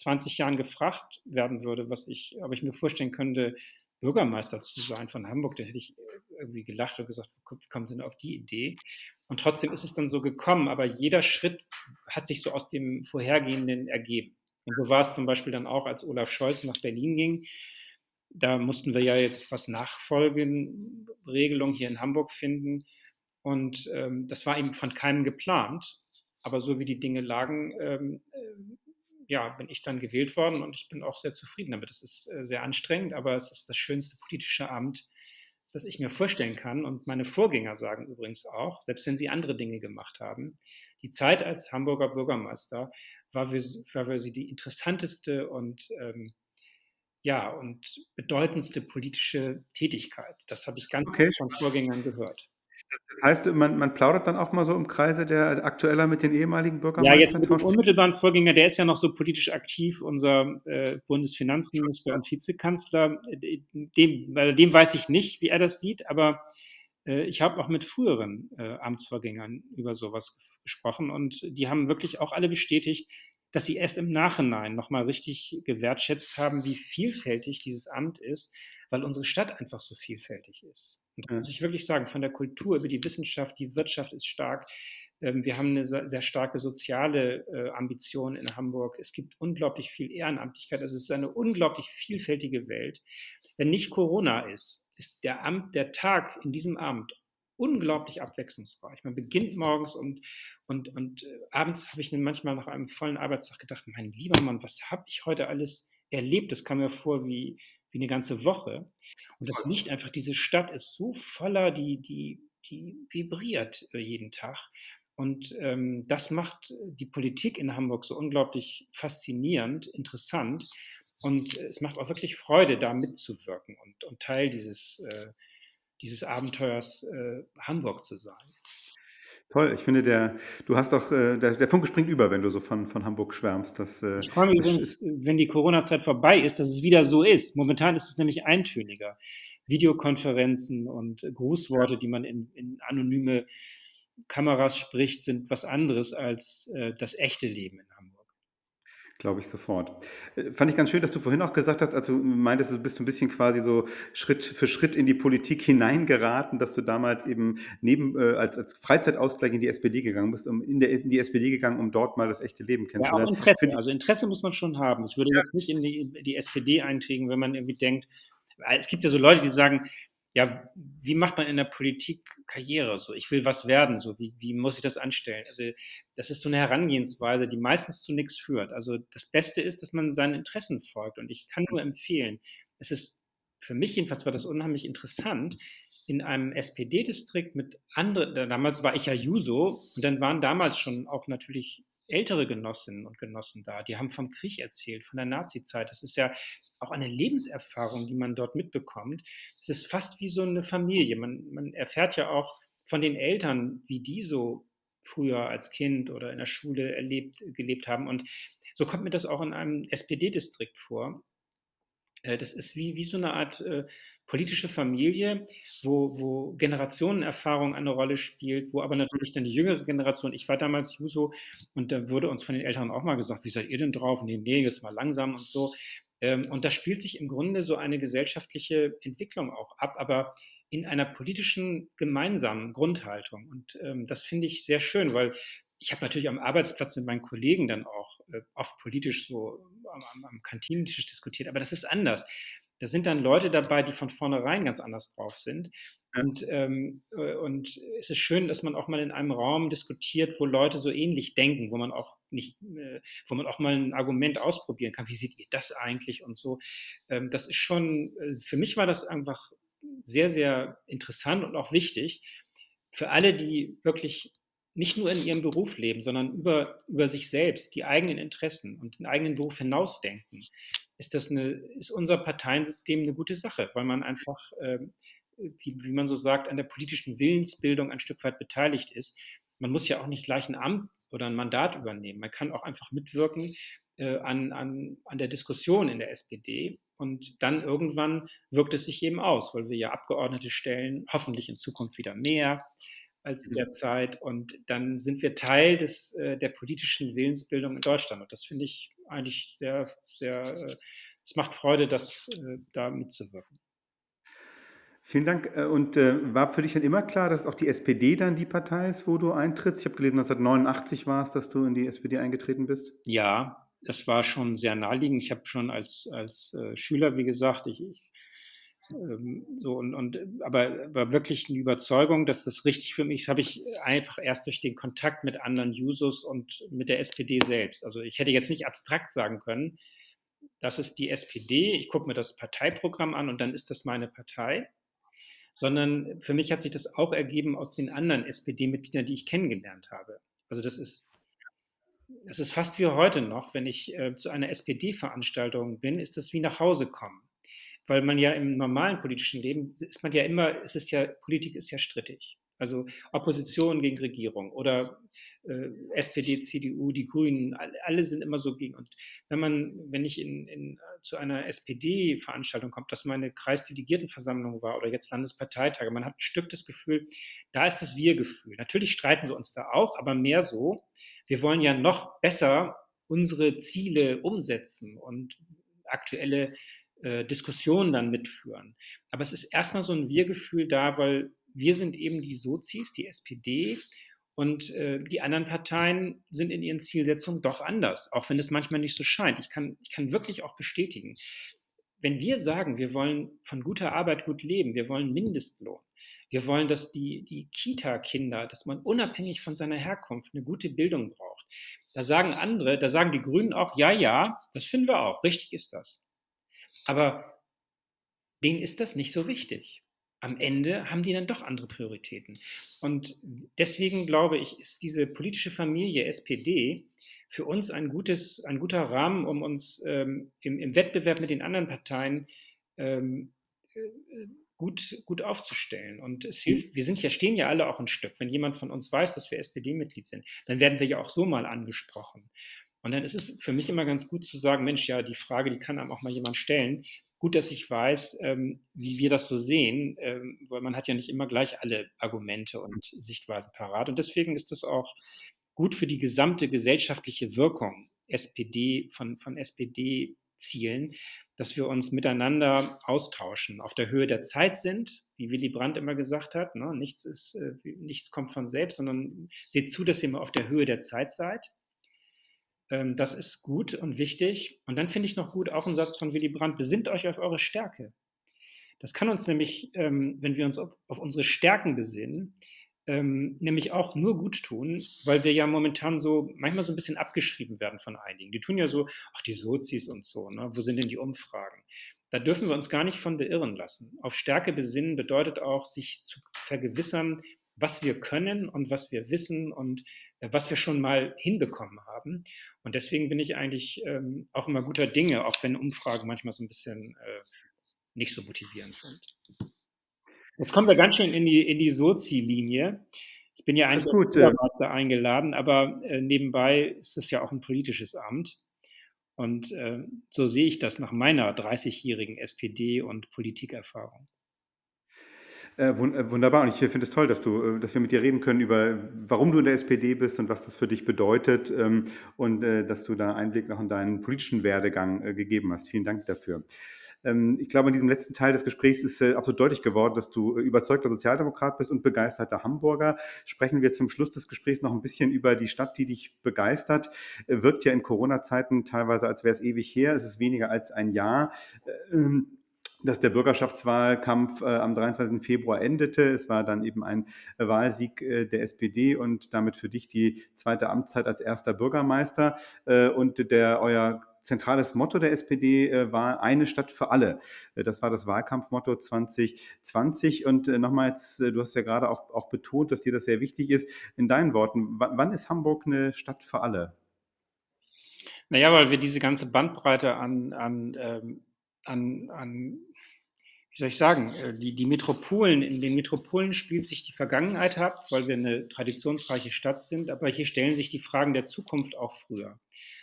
20 Jahren gefragt werden würde, was ich, ob ich mir vorstellen könnte, Bürgermeister zu sein von Hamburg, da hätte ich irgendwie gelacht und gesagt, wie kommen Sie denn auf die Idee? Und trotzdem ist es dann so gekommen, aber jeder Schritt hat sich so aus dem Vorhergehenden ergeben. Und so war es zum Beispiel dann auch, als Olaf Scholz nach Berlin ging. Da mussten wir ja jetzt was Nachfolgenregelung hier in Hamburg finden. Und ähm, das war eben von keinem geplant. Aber so wie die Dinge lagen, ähm, äh, ja, bin ich dann gewählt worden und ich bin auch sehr zufrieden damit. Es ist äh, sehr anstrengend, aber es ist das schönste politische Amt, das ich mir vorstellen kann. Und meine Vorgänger sagen übrigens auch, selbst wenn sie andere Dinge gemacht haben, die Zeit als Hamburger Bürgermeister war für, war für sie die interessanteste und ähm, ja und bedeutendste politische Tätigkeit. Das habe ich ganz okay. von Vorgängern gehört. Das heißt, man, man plaudert dann auch mal so im Kreise der aktueller mit den ehemaligen Bürgermeistern? Ja, jetzt mit dem unmittelbaren Vorgänger, der ist ja noch so politisch aktiv, unser äh, Bundesfinanzminister und Vizekanzler. Dem, dem weiß ich nicht, wie er das sieht, aber äh, ich habe auch mit früheren äh, Amtsvorgängern über sowas gesprochen und die haben wirklich auch alle bestätigt, dass sie erst im Nachhinein nochmal richtig gewertschätzt haben, wie vielfältig dieses Amt ist, weil unsere Stadt einfach so vielfältig ist. Und da muss ich wirklich sagen, von der Kultur über die Wissenschaft, die Wirtschaft ist stark. Ähm, wir haben eine sehr starke soziale äh, Ambition in Hamburg. Es gibt unglaublich viel Ehrenamtlichkeit. Also es ist eine unglaublich vielfältige Welt. Wenn nicht Corona ist, ist der Amt, der Tag in diesem Amt unglaublich abwechslungsreich. Man beginnt morgens und, und, und äh, abends habe ich manchmal nach einem vollen Arbeitstag gedacht, mein lieber Mann, was habe ich heute alles erlebt? Das kam mir vor wie, wie eine ganze Woche. Und das liegt einfach, diese Stadt ist so voller, die, die, die vibriert äh, jeden Tag. Und ähm, das macht die Politik in Hamburg so unglaublich faszinierend, interessant. Und es macht auch wirklich Freude, da mitzuwirken und, und Teil dieses, äh, dieses Abenteuers äh, Hamburg zu sein. Toll, ich finde, der, du hast doch, äh, der, der Funke springt über, wenn du so von, von Hamburg schwärmst. Das, äh, ich freue mich übrigens, wenn die Corona-Zeit vorbei ist, dass es wieder so ist. Momentan ist es nämlich eintöniger. Videokonferenzen und Grußworte, die man in, in anonyme Kameras spricht, sind was anderes als äh, das echte Leben in Hamburg. Glaube ich sofort. Äh, fand ich ganz schön, dass du vorhin auch gesagt hast, also meintest, du bist so ein bisschen quasi so Schritt für Schritt in die Politik hineingeraten, dass du damals eben neben äh, als, als Freizeitausgleich in die SPD gegangen bist, um in, der, in die SPD gegangen, um dort mal das echte Leben kennenzulernen. Ja, auch Interesse. Also Interesse muss man schon haben. Ich würde ja. jetzt nicht in die, die SPD eintreten, wenn man irgendwie denkt, es gibt ja so Leute, die sagen, ja, wie macht man in der Politik Karriere? So, ich will was werden, so, wie, wie muss ich das anstellen? Also, das ist so eine Herangehensweise, die meistens zu nichts führt. Also, das Beste ist, dass man seinen Interessen folgt. Und ich kann nur empfehlen, es ist für mich jedenfalls war das unheimlich interessant, in einem SPD-Distrikt mit anderen, damals war ich ja Juso, und dann waren damals schon auch natürlich ältere Genossinnen und Genossen da, die haben vom Krieg erzählt, von der Nazi-Zeit. Das ist ja auch eine Lebenserfahrung, die man dort mitbekommt. Es ist fast wie so eine Familie. Man, man erfährt ja auch von den Eltern, wie die so früher als Kind oder in der Schule erlebt, gelebt haben. Und so kommt mir das auch in einem SPD-Distrikt vor. Äh, das ist wie, wie so eine Art äh, politische Familie, wo, wo Generationenerfahrung eine Rolle spielt, wo aber natürlich dann die jüngere Generation, ich war damals Juso und da wurde uns von den Eltern auch mal gesagt, wie seid ihr denn drauf? Nee, nee, jetzt mal langsam und so. Ähm, und da spielt sich im Grunde so eine gesellschaftliche Entwicklung auch ab, aber in einer politischen gemeinsamen Grundhaltung. Und ähm, das finde ich sehr schön, weil ich habe natürlich am Arbeitsplatz mit meinen Kollegen dann auch äh, oft politisch so am, am Kantinentisch diskutiert, aber das ist anders. Da sind dann Leute dabei, die von vornherein ganz anders drauf sind. Und, ähm, äh, und es ist schön, dass man auch mal in einem Raum diskutiert, wo Leute so ähnlich denken, wo man auch nicht, äh, wo man auch mal ein Argument ausprobieren kann. Wie seht ihr das eigentlich und so? Ähm, das ist schon, äh, für mich war das einfach sehr, sehr interessant und auch wichtig für alle, die wirklich nicht nur in ihrem Beruf leben, sondern über, über sich selbst, die eigenen Interessen und den eigenen Beruf hinausdenken ist das eine, ist unser Parteiensystem eine gute Sache, weil man einfach, äh, wie, wie, man so sagt, an der politischen Willensbildung ein Stück weit beteiligt ist. Man muss ja auch nicht gleich ein Amt oder ein Mandat übernehmen. Man kann auch einfach mitwirken äh, an, an, an der Diskussion in der SPD. Und dann irgendwann wirkt es sich eben aus, weil wir ja Abgeordnete stellen, hoffentlich in Zukunft wieder mehr als mhm. derzeit. Und dann sind wir Teil des, äh, der politischen Willensbildung in Deutschland. Und das finde ich eigentlich sehr, sehr, äh, es macht Freude, das äh, da mitzuwirken. Vielen Dank. Äh, und äh, war für dich dann immer klar, dass auch die SPD dann die Partei ist, wo du eintrittst? Ich habe gelesen, 1989 war es, dass du in die SPD eingetreten bist. Ja, das war schon sehr naheliegend. Ich habe schon als, als äh, Schüler, wie gesagt, ich, ich ähm, so und, und aber, aber wirklich eine Überzeugung, dass das richtig für mich ist, habe ich einfach erst durch den Kontakt mit anderen Jusos und mit der SPD selbst. Also ich hätte jetzt nicht abstrakt sagen können, das ist die SPD, ich gucke mir das Parteiprogramm an und dann ist das meine Partei, sondern für mich hat sich das auch ergeben aus den anderen SPD-Mitgliedern, die ich kennengelernt habe. Also das ist das ist fast wie heute noch, wenn ich äh, zu einer SPD-Veranstaltung bin, ist das wie nach Hause kommen weil man ja im normalen politischen Leben ist man ja immer, es ist ja, Politik ist ja strittig. Also Opposition gegen Regierung oder äh, SPD, CDU, die Grünen, alle, sind immer so gegen. Und wenn man, wenn ich in, in, zu einer SPD-Veranstaltung komme, dass meine Kreisdelegiertenversammlung war oder jetzt Landesparteitage, man hat ein Stück das Gefühl, da ist das Wir-Gefühl. Natürlich streiten wir uns da auch, aber mehr so, wir wollen ja noch besser unsere Ziele umsetzen und aktuelle äh, Diskussionen dann mitführen. Aber es ist erstmal so ein Wir-Gefühl da, weil wir sind eben die Sozis, die SPD und äh, die anderen Parteien sind in ihren Zielsetzungen doch anders, auch wenn es manchmal nicht so scheint. Ich kann, ich kann wirklich auch bestätigen, wenn wir sagen, wir wollen von guter Arbeit gut leben, wir wollen Mindestlohn, wir wollen, dass die, die Kita-Kinder, dass man unabhängig von seiner Herkunft eine gute Bildung braucht. Da sagen andere, da sagen die Grünen auch, ja, ja, das finden wir auch, richtig ist das. Aber denen ist das nicht so wichtig. Am Ende haben die dann doch andere Prioritäten. Und deswegen glaube ich, ist diese politische Familie SPD für uns ein, gutes, ein guter Rahmen, um uns ähm, im, im, Wettbewerb mit den anderen Parteien ähm, äh, gut, gut aufzustellen. Und es hilft, wir sind ja, stehen ja alle auch ein Stück. Wenn jemand von uns weiß, dass wir SPD-Mitglied sind, dann werden wir ja auch so mal angesprochen. Und dann ist es für mich immer ganz gut zu sagen, Mensch, ja, die Frage, die kann einem auch mal jemand stellen. Gut, dass ich weiß, ähm, wie wir das so sehen, ähm, weil man hat ja nicht immer gleich alle Argumente und Sichtweisen parat. Und deswegen ist das auch gut für die gesamte gesellschaftliche Wirkung SPD, von, von SPD-Zielen, dass wir uns miteinander austauschen, auf der Höhe der Zeit sind, wie Willy Brandt immer gesagt hat. Ne? Nichts, ist, äh, nichts kommt von selbst, sondern seht zu, dass ihr immer auf der Höhe der Zeit seid. Ähm, das ist gut und wichtig. Und dann finde ich noch gut auch ein Satz von Willy Brandt, besinnt euch auf eure Stärke. Das kann uns nämlich, ähm, wenn wir uns auf, auf unsere Stärken besinnen, ähm, nämlich auch nur gut tun, weil wir ja momentan so manchmal so ein bisschen abgeschrieben werden von einigen. Die tun ja so, ach, die Sozis und so, ne? wo sind denn die Umfragen? Da dürfen wir uns gar nicht von beirren lassen. Auf Stärke besinnen bedeutet auch, sich zu vergewissern, was wir können und was wir wissen und was wir schon mal hinbekommen haben. Und deswegen bin ich eigentlich ähm, auch immer guter Dinge, auch wenn Umfragen manchmal so ein bisschen äh, nicht so motivierend sind. Jetzt kommen wir ganz schön in die, in die Sozi-Linie. Ich bin ja eigentlich gut, als äh. eingeladen, aber äh, nebenbei ist es ja auch ein politisches Amt. Und äh, so sehe ich das nach meiner 30-jährigen SPD- und Politikerfahrung. Äh, äh, wunderbar. Und ich finde es toll, dass du, äh, dass wir mit dir reden können über, warum du in der SPD bist und was das für dich bedeutet ähm, und dass du da Einblick noch in deinen politischen Werdegang gegeben hast. Vielen Dank dafür. Ähm, ich glaube, in diesem letzten Teil des Gesprächs ist äh, absolut deutlich geworden, dass du äh, überzeugter Sozialdemokrat bist und begeisterter Hamburger. Sprechen wir zum Schluss des Gesprächs noch ein bisschen über die Stadt, die dich begeistert. Äh, wirkt ja in Corona-Zeiten teilweise, als wäre es ewig her. Es ist weniger als ein Jahr. Ähm, dass der Bürgerschaftswahlkampf äh, am 23. Februar endete. Es war dann eben ein äh, Wahlsieg äh, der SPD und damit für dich die zweite Amtszeit als erster Bürgermeister. Äh, und der euer zentrales Motto der SPD äh, war eine Stadt für alle. Das war das Wahlkampfmotto 2020. Und nochmals, du hast ja gerade auch, auch betont, dass dir das sehr wichtig ist. In deinen Worten, wann ist Hamburg eine Stadt für alle? Naja, weil wir diese ganze Bandbreite an, an, ähm, an, an wie soll ich sagen, äh, die, die Metropolen, in den Metropolen spielt sich die Vergangenheit ab, weil wir eine traditionsreiche Stadt sind, aber hier stellen sich die Fragen der Zukunft auch früher.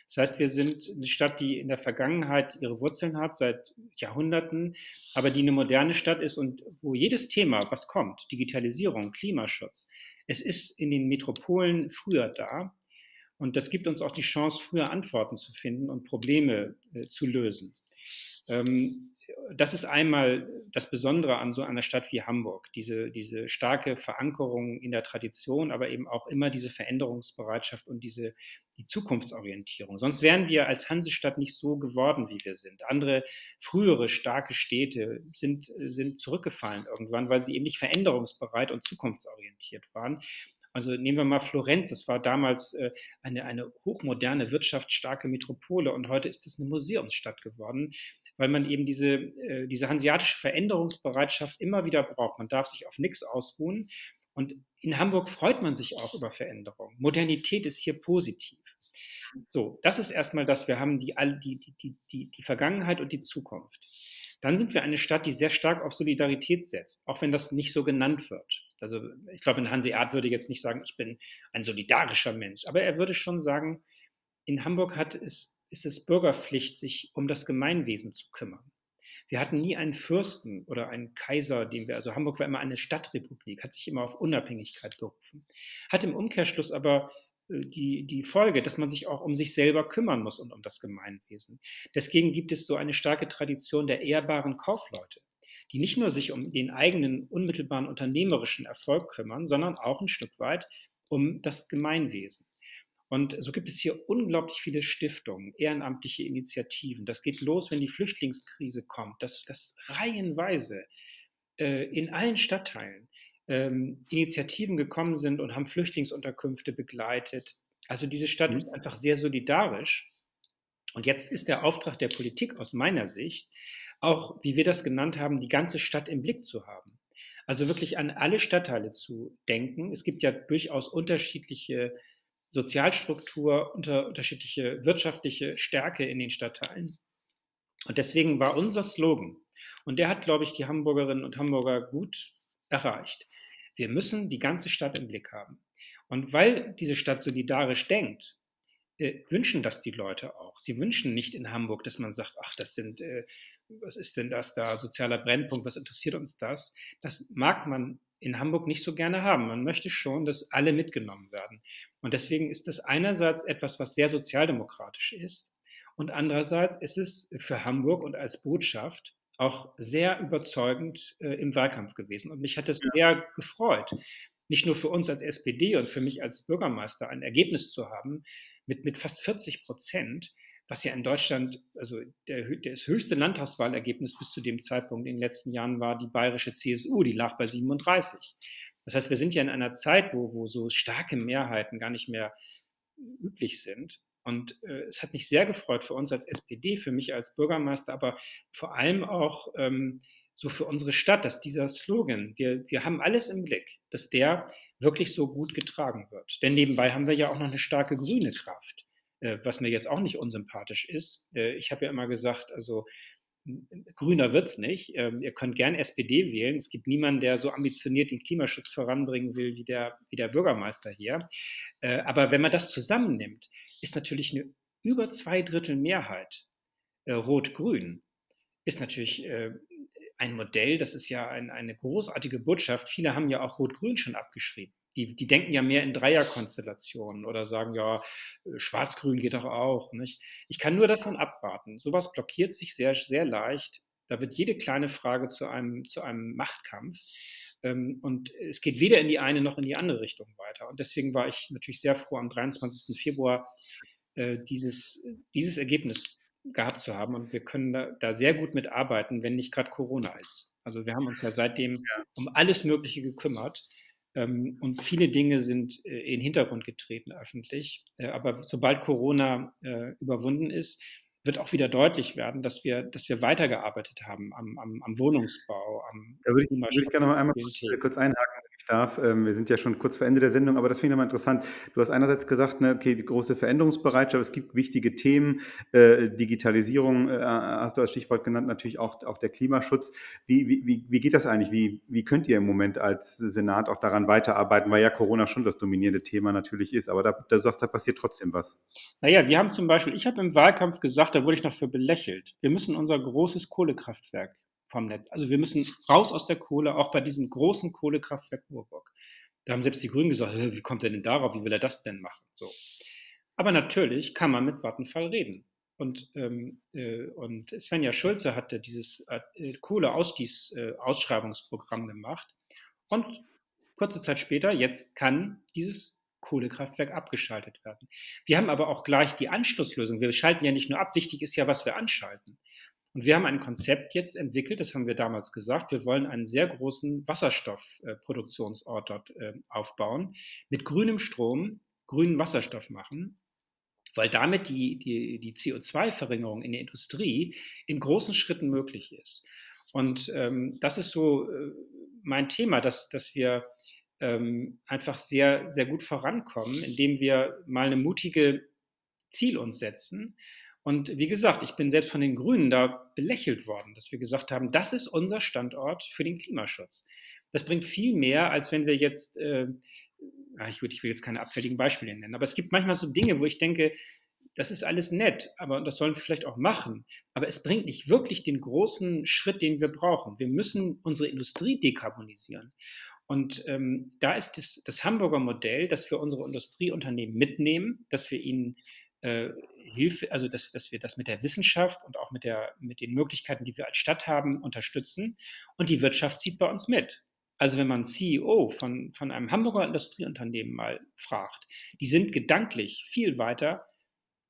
Das heißt, wir sind eine Stadt, die in der Vergangenheit ihre Wurzeln hat, seit Jahrhunderten, aber die eine moderne Stadt ist und wo jedes Thema, was kommt, Digitalisierung, Klimaschutz, es ist in den Metropolen früher da. Und das gibt uns auch die Chance, früher Antworten zu finden und Probleme äh, zu lösen. Ähm, das ist einmal das Besondere an so einer Stadt wie Hamburg, diese, diese starke Verankerung in der Tradition, aber eben auch immer diese Veränderungsbereitschaft und diese die Zukunftsorientierung. Sonst wären wir als Hansestadt nicht so geworden, wie wir sind. Andere frühere starke Städte sind, sind zurückgefallen irgendwann, weil sie eben nicht veränderungsbereit und zukunftsorientiert waren. Also nehmen wir mal Florenz, das war damals äh, eine, eine hochmoderne, wirtschaftsstarke Metropole und heute ist es eine Museumsstadt geworden weil man eben diese, äh, diese hanseatische Veränderungsbereitschaft immer wieder braucht. Man darf sich auf nichts ausruhen. Und in Hamburg freut man sich auch über Veränderung. Modernität ist hier positiv. So, das ist erstmal das, wir haben die, die, die, die, die Vergangenheit und die Zukunft. Dann sind wir eine Stadt, die sehr stark auf Solidarität setzt, auch wenn das nicht so genannt wird. Also ich glaube, ein Hanseat würde jetzt nicht sagen, ich bin ein solidarischer Mensch, aber er würde schon sagen, in Hamburg hat es ist es Bürgerpflicht, sich um das Gemeinwesen zu kümmern. Wir hatten nie einen Fürsten oder einen Kaiser, den wir, also Hamburg war immer eine Stadtrepublik, hat sich immer auf Unabhängigkeit berufen, hat im Umkehrschluss aber äh, die, die Folge, dass man sich auch um sich selber kümmern muss und um das Gemeinwesen. Deswegen gibt es so eine starke Tradition der ehrbaren Kaufleute, die nicht nur sich um den eigenen unmittelbaren unternehmerischen Erfolg kümmern, sondern auch ein Stück weit um das Gemeinwesen. Und so gibt es hier unglaublich viele Stiftungen, ehrenamtliche Initiativen. Das geht los, wenn die Flüchtlingskrise kommt, dass, dass reihenweise äh, in allen Stadtteilen ähm, Initiativen gekommen sind und haben Flüchtlingsunterkünfte begleitet. Also diese Stadt mhm. ist einfach sehr solidarisch. Und jetzt ist der Auftrag der Politik aus meiner Sicht, auch, wie wir das genannt haben, die ganze Stadt im Blick zu haben. Also wirklich an alle Stadtteile zu denken. Es gibt ja durchaus unterschiedliche Sozialstruktur, unter, unterschiedliche wirtschaftliche Stärke in den Stadtteilen. Und deswegen war unser Slogan, und der hat, glaube ich, die Hamburgerinnen und Hamburger gut erreicht. Wir müssen die ganze Stadt im Blick haben. Und weil diese Stadt solidarisch denkt, äh, wünschen das die Leute auch. Sie wünschen nicht in Hamburg, dass man sagt, ach, das sind, äh, was ist denn das da, sozialer Brennpunkt, was interessiert uns das? Das mag man in Hamburg nicht so gerne haben. Man möchte schon, dass alle mitgenommen werden. Und deswegen ist das einerseits etwas, was sehr sozialdemokratisch ist. Und andererseits ist es für Hamburg und als Botschaft auch sehr überzeugend äh, im Wahlkampf gewesen. Und mich hat es sehr gefreut, nicht nur für uns als SPD und für mich als Bürgermeister ein Ergebnis zu haben mit, mit fast 40 Prozent, was ja in Deutschland, also der, das höchste Landtagswahlergebnis bis zu dem Zeitpunkt in den letzten Jahren war die bayerische CSU, die lag bei 37. Das heißt, wir sind ja in einer Zeit, wo, wo so starke Mehrheiten gar nicht mehr üblich sind. Und äh, es hat mich sehr gefreut für uns als SPD, für mich als Bürgermeister, aber vor allem auch ähm, so für unsere Stadt, dass dieser Slogan, wir, wir haben alles im Blick, dass der wirklich so gut getragen wird. Denn nebenbei haben wir ja auch noch eine starke grüne Kraft. Äh, was mir jetzt auch nicht unsympathisch ist. Äh, ich habe ja immer gesagt, also grüner wird es nicht. Ähm, ihr könnt gern SPD wählen. Es gibt niemanden, der so ambitioniert den Klimaschutz voranbringen will wie der, wie der Bürgermeister hier. Äh, aber wenn man das zusammennimmt, ist natürlich eine über zwei Drittel Mehrheit rot-grün, ist natürlich ein Modell, das ist ja ein, eine großartige Botschaft. Viele haben ja auch rot-grün schon abgeschrieben die, die denken ja mehr in Dreierkonstellationen oder sagen, ja, äh, schwarz-grün geht doch auch. Nicht? Ich kann nur davon abraten. Sowas blockiert sich sehr, sehr leicht Da wird jede kleine Frage zu einem, zu einem Machtkampf. Ähm, und es geht weder in die eine noch in die andere Richtung weiter. Und deswegen war ich natürlich sehr froh, am 23. Februar äh, dieses, dieses Ergebnis gehabt zu haben. Und wir können da, da sehr gut mitarbeiten, wenn nicht gerade Corona ist. Also wir haben uns ja seitdem um alles Mögliche gekümmert. Ähm, und viele Dinge sind äh, in den Hintergrund getreten öffentlich. Äh, aber sobald Corona äh, überwunden ist, wird auch wieder deutlich werden, dass wir, dass wir weitergearbeitet haben am, am, am Wohnungsbau, am Da würde ich, würde ich gerne mal einmal kurz, kurz einhaken darf. Ähm, wir sind ja schon kurz vor Ende der Sendung, aber das finde ich nochmal interessant. Du hast einerseits gesagt, ne, okay, die große Veränderungsbereitschaft, es gibt wichtige Themen, äh, Digitalisierung äh, hast du als Stichwort genannt, natürlich auch, auch der Klimaschutz. Wie, wie, wie geht das eigentlich? Wie, wie könnt ihr im Moment als Senat auch daran weiterarbeiten, weil ja Corona schon das dominierende Thema natürlich ist, aber da, da sagst, da passiert trotzdem was. Naja, wir haben zum Beispiel, ich habe im Wahlkampf gesagt, da wurde ich noch für belächelt, wir müssen unser großes Kohlekraftwerk vom Netz. Also wir müssen raus aus der Kohle, auch bei diesem großen Kohlekraftwerk Moorburg. Da haben selbst die Grünen gesagt, wie kommt er denn darauf, wie will er das denn machen? So. Aber natürlich kann man mit Vattenfall reden. Und, ähm, äh, und Svenja Schulze hatte dieses äh, Kohleausstiegs-Ausschreibungsprogramm äh, gemacht. Und kurze Zeit später, jetzt kann dieses Kohlekraftwerk abgeschaltet werden. Wir haben aber auch gleich die Anschlusslösung. Wir schalten ja nicht nur ab, wichtig ist ja, was wir anschalten. Und wir haben ein Konzept jetzt entwickelt, das haben wir damals gesagt. Wir wollen einen sehr großen Wasserstoffproduktionsort dort äh, aufbauen, mit grünem Strom, grünen Wasserstoff machen, weil damit die, die, die CO2-Verringerung in der Industrie in großen Schritten möglich ist. Und ähm, das ist so äh, mein Thema, dass, dass wir ähm, einfach sehr, sehr gut vorankommen, indem wir mal eine mutige Ziel uns setzen und wie gesagt, ich bin selbst von den Grünen da belächelt worden, dass wir gesagt haben, das ist unser Standort für den Klimaschutz. Das bringt viel mehr, als wenn wir jetzt, äh, ich, will, ich will jetzt keine abfälligen Beispiele nennen, aber es gibt manchmal so Dinge, wo ich denke, das ist alles nett, aber das sollen wir vielleicht auch machen. Aber es bringt nicht wirklich den großen Schritt, den wir brauchen. Wir müssen unsere Industrie dekarbonisieren. Und ähm, da ist das, das Hamburger Modell, dass wir unsere Industrieunternehmen mitnehmen, dass wir ihnen Hilfe, also dass, dass wir das mit der Wissenschaft und auch mit, der, mit den Möglichkeiten, die wir als Stadt haben, unterstützen. Und die Wirtschaft zieht bei uns mit. Also wenn man CEO von, von einem Hamburger Industrieunternehmen mal fragt, die sind gedanklich viel weiter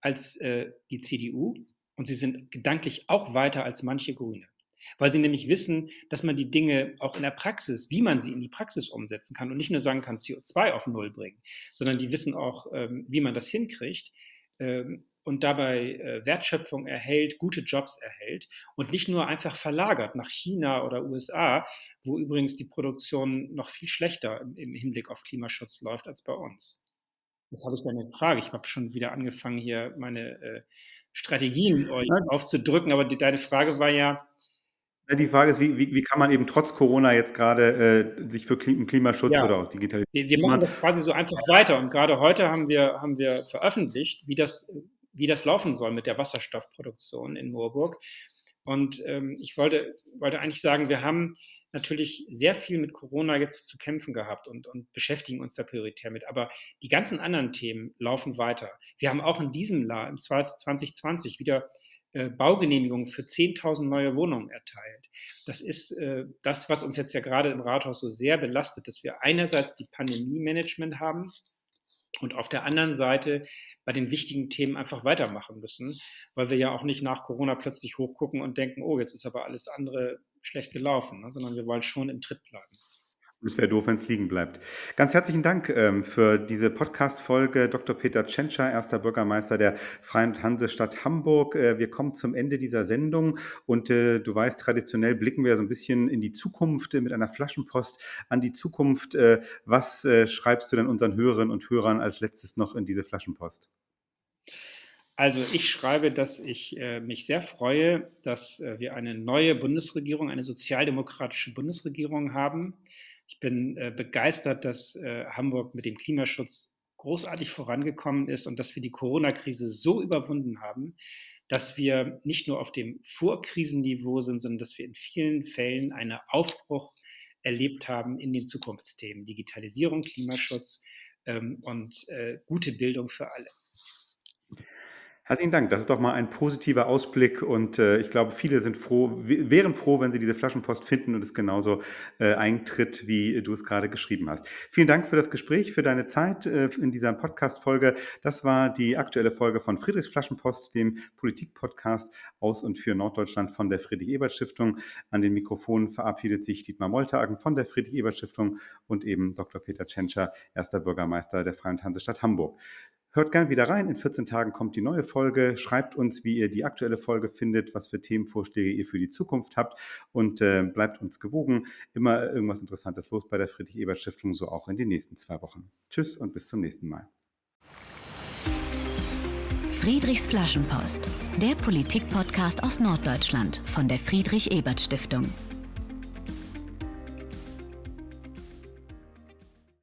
als äh, die CDU und sie sind gedanklich auch weiter als manche Grüne. Weil sie nämlich wissen, dass man die Dinge auch in der Praxis, wie man sie in die Praxis umsetzen kann und nicht nur sagen kann, CO2 auf Null bringen, sondern die wissen auch, ähm, wie man das hinkriegt. Ähm, und dabei äh, Wertschöpfung erhält, gute Jobs erhält und nicht nur einfach verlagert nach China oder USA, wo übrigens die Produktion noch viel schlechter im, Hinblick auf Klimaschutz läuft als bei uns. Das habe ich dann in Frage. Ich habe schon wieder angefangen, hier meine äh, Strategien euch aufzudrücken, aber die, deine Frage war ja, die Frage ist, wie, wie, wie, kann man eben trotz Corona jetzt gerade äh, sich für Klimaschutz ja. oder auch Digitalisierung. Wir, wir machen das quasi so einfach weiter und gerade heute haben wir, haben wir veröffentlicht, wie das wie das laufen soll mit der Wasserstoffproduktion in Moorburg. Und ähm, ich wollte, wollte eigentlich sagen, wir haben natürlich sehr viel mit Corona jetzt zu kämpfen gehabt und, und beschäftigen uns da prioritär mit. Aber die ganzen anderen Themen laufen weiter. Wir haben auch in diesem Jahr, im 2020, wieder Baugenehmigungen für 10.000 neue Wohnungen erteilt. Das ist äh, das, was uns jetzt ja gerade im Rathaus so sehr belastet, dass wir einerseits die Pandemie-Management haben, und auf der anderen Seite bei den wichtigen Themen einfach weitermachen müssen, weil wir ja auch nicht nach Corona plötzlich hochgucken und denken, oh, jetzt ist aber alles andere schlecht gelaufen, ne? sondern wir wollen schon im Tritt bleiben. Es wäre doof, wenn es liegen bleibt. Ganz herzlichen Dank ähm, für diese Podcast-Folge. Dr. Peter Tschentscher, erster Bürgermeister der Freien Hansestadt Hamburg. Äh, wir kommen zum Ende dieser Sendung und äh, du weißt, traditionell blicken wir so ein bisschen in die Zukunft äh, mit einer Flaschenpost an die Zukunft. Äh, was äh, schreibst du denn unseren Hörerinnen und Hörern als letztes noch in diese Flaschenpost? Also ich schreibe, dass ich äh, mich sehr freue, dass äh, wir eine neue Bundesregierung, eine sozialdemokratische Bundesregierung haben, ich bin äh, begeistert, dass äh, Hamburg mit dem Klimaschutz großartig vorangekommen ist und dass wir die Corona-Krise so überwunden haben, dass wir nicht nur auf dem Vorkrisenniveau sind, sondern dass wir in vielen Fällen einen Aufbruch erlebt haben in den Zukunftsthemen Digitalisierung, Klimaschutz ähm, und äh, gute Bildung für alle. Herzlichen Dank. Das ist doch mal ein positiver Ausblick und äh, ich glaube, viele sind froh, wären froh, wenn sie diese Flaschenpost finden und es genauso äh, eintritt, wie du es gerade geschrieben hast. Vielen Dank für das Gespräch, für deine Zeit äh, in dieser Podcast-Folge. Das war die aktuelle Folge von Friedrichs Flaschenpost, dem Politik-Podcast aus und für Norddeutschland von der Friedrich-Ebert-Stiftung. An den Mikrofonen verabschiedet sich Dietmar Moltagen von der Friedrich-Ebert-Stiftung und eben Dr. Peter Tschentscher, erster Bürgermeister der Freien Hansestadt Hamburg. Hört gerne wieder rein. In 14 Tagen kommt die neue Folge. Schreibt uns, wie ihr die aktuelle Folge findet, was für Themenvorschläge ihr für die Zukunft habt und äh, bleibt uns gewogen. Immer irgendwas Interessantes los bei der Friedrich-Ebert-Stiftung, so auch in den nächsten zwei Wochen. Tschüss und bis zum nächsten Mal. Friedrichs Flaschenpost, der Politik-Podcast aus Norddeutschland von der Friedrich-Ebert-Stiftung.